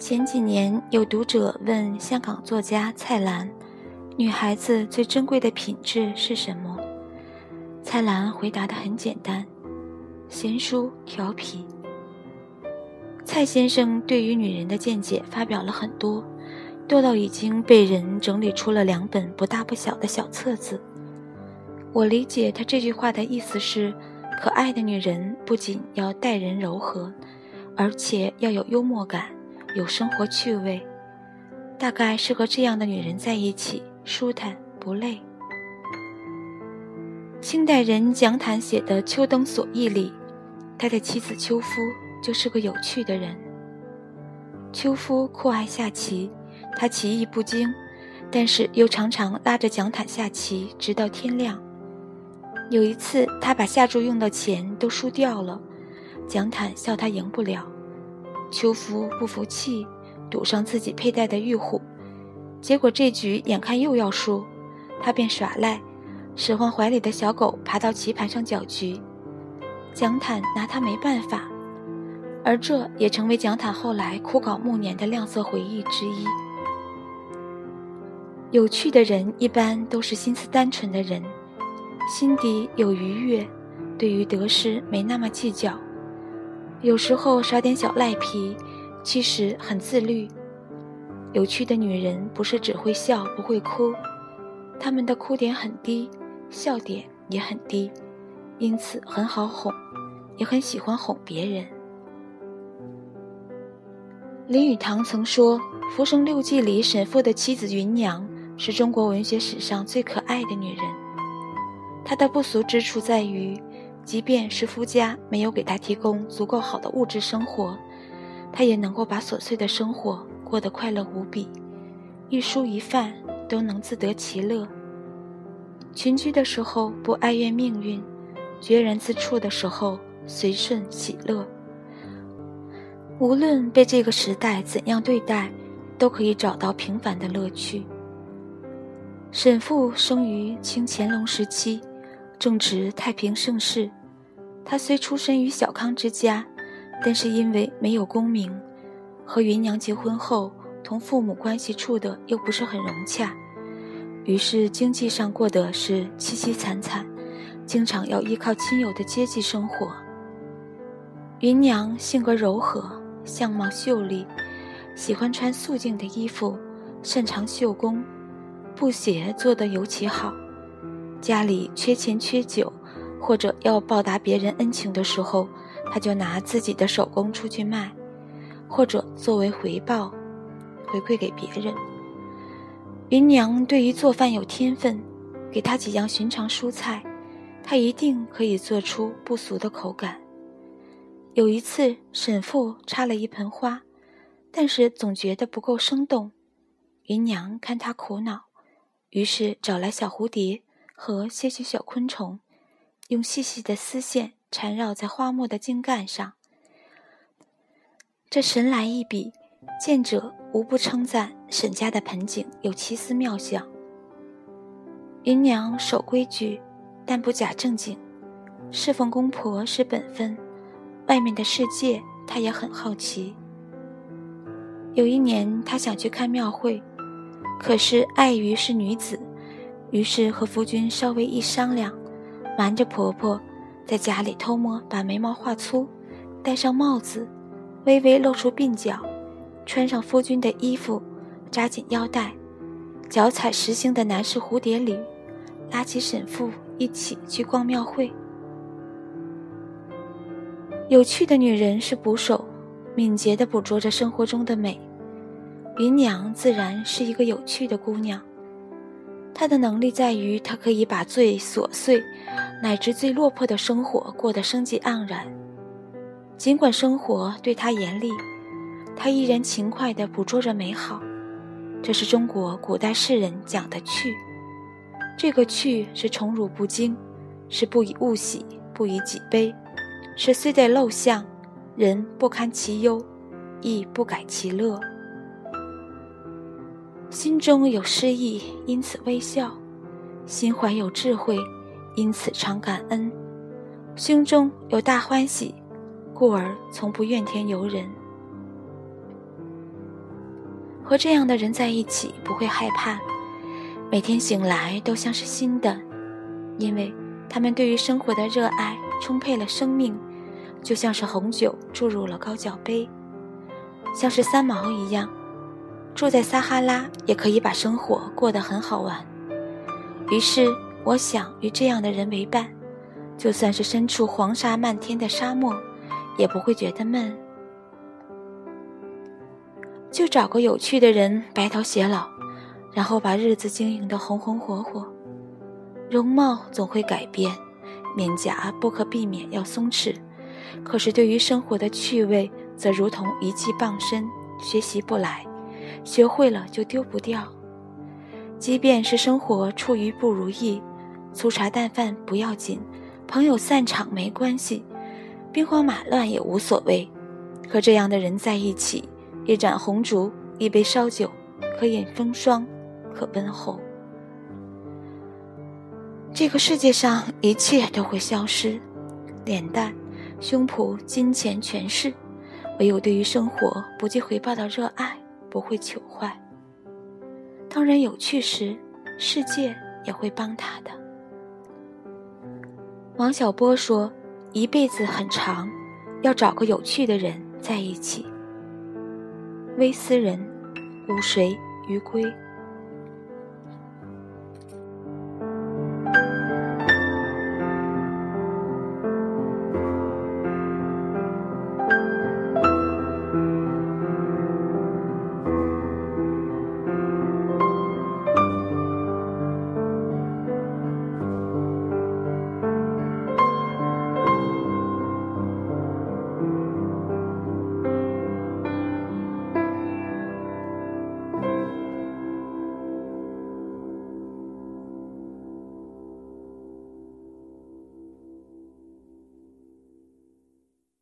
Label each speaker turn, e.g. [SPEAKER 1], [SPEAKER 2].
[SPEAKER 1] 前几年，有读者问香港作家蔡澜：“女孩子最珍贵的品质是什么？”蔡澜回答的很简单：“贤淑调皮。”蔡先生对于女人的见解发表了很多，多到已经被人整理出了两本不大不小的小册子。我理解他这句话的意思是：可爱的女人不仅要待人柔和，而且要有幽默感。有生活趣味，大概是和这样的女人在一起舒坦不累。清代人蒋坦写的《秋灯所忆》里，他的妻子秋夫就是个有趣的人。秋夫酷爱下棋，他棋艺不精，但是又常常拉着蒋坦下棋，直到天亮。有一次，他把下注用的钱都输掉了，蒋坦笑他赢不了。秋夫不服气，赌上自己佩戴的玉虎，结果这局眼看又要输，他便耍赖，使唤怀里的小狗爬到棋盘上搅局。蒋坦拿他没办法，而这也成为蒋坦后来枯槁暮年的亮色回忆之一。有趣的人一般都是心思单纯的人，心底有愉悦，对于得失没那么计较。有时候耍点小赖皮，其实很自律。有趣的女人不是只会笑不会哭，她们的哭点很低，笑点也很低，因此很好哄，也很喜欢哄别人。林语堂曾说，《浮生六记》里沈复的妻子芸娘是中国文学史上最可爱的女人。她的不俗之处在于。即便是夫家没有给她提供足够好的物质生活，她也能够把琐碎的生活过得快乐无比，一蔬一饭都能自得其乐。群居的时候不哀怨命运，决然自处的时候随顺喜乐。无论被这个时代怎样对待，都可以找到平凡的乐趣。沈复生于清乾隆时期，正值太平盛世。他虽出身于小康之家，但是因为没有功名，和芸娘结婚后，同父母关系处的又不是很融洽，于是经济上过得是凄凄惨惨，经常要依靠亲友的接济生活。芸娘性格柔和，相貌秀丽，喜欢穿素净的衣服，擅长绣工，布鞋做得尤其好，家里缺钱缺酒。或者要报答别人恩情的时候，他就拿自己的手工出去卖，或者作为回报，回馈给别人。芸娘对于做饭有天分，给她几样寻常蔬菜，她一定可以做出不俗的口感。有一次，沈父插了一盆花，但是总觉得不够生动。芸娘看他苦恼，于是找来小蝴蝶和些许小昆虫。用细细的丝线缠绕在花木的茎干上，这神来一笔，见者无不称赞沈家的盆景有奇思妙想。芸娘守规矩，但不假正经，侍奉公婆是本分，外面的世界她也很好奇。有一年，她想去看庙会，可是碍于是女子，于是和夫君稍微一商量。瞒着婆婆，在家里偷摸把眉毛画粗，戴上帽子，微微露出鬓角，穿上夫君的衣服，扎紧腰带，脚踩实心的男士蝴蝶履，拉起沈父一起去逛庙会。有趣的女人是捕手，敏捷地捕捉着生活中的美。芸娘自然是一个有趣的姑娘。她的能力在于，她可以把最琐碎，乃至最落魄的生活过得生机盎然。尽管生活对她严厉，他依然勤快地捕捉着美好。这是中国古代诗人讲的趣。这个趣是宠辱不惊，是不以物喜，不以己悲，是虽在陋巷，人不堪其忧，亦不改其乐。心中有诗意，因此微笑；心怀有智慧，因此常感恩；胸中有大欢喜，故而从不怨天尤人。和这样的人在一起，不会害怕，每天醒来都像是新的，因为他们对于生活的热爱充沛了生命，就像是红酒注入了高脚杯，像是三毛一样。住在撒哈拉也可以把生活过得很好玩，于是我想与这样的人为伴，就算是身处黄沙漫天的沙漠，也不会觉得闷。就找个有趣的人白头偕老，然后把日子经营得红红火火。容貌总会改变，面颊不可避免要松弛，可是对于生活的趣味，则如同一技傍身，学习不来。学会了就丢不掉，即便是生活处于不如意，粗茶淡饭不要紧，朋友散场没关系，兵荒马乱也无所谓。和这样的人在一起，一盏红烛，一杯烧酒，可饮风霜，可温厚。这个世界上一切都会消失，脸蛋、胸脯、金钱、权势，唯有对于生活不计回报的热爱。不会糗坏。当人有趣时，世界也会帮他的。王小波说：“一辈子很长，要找个有趣的人在一起。”微斯人，午睡余归。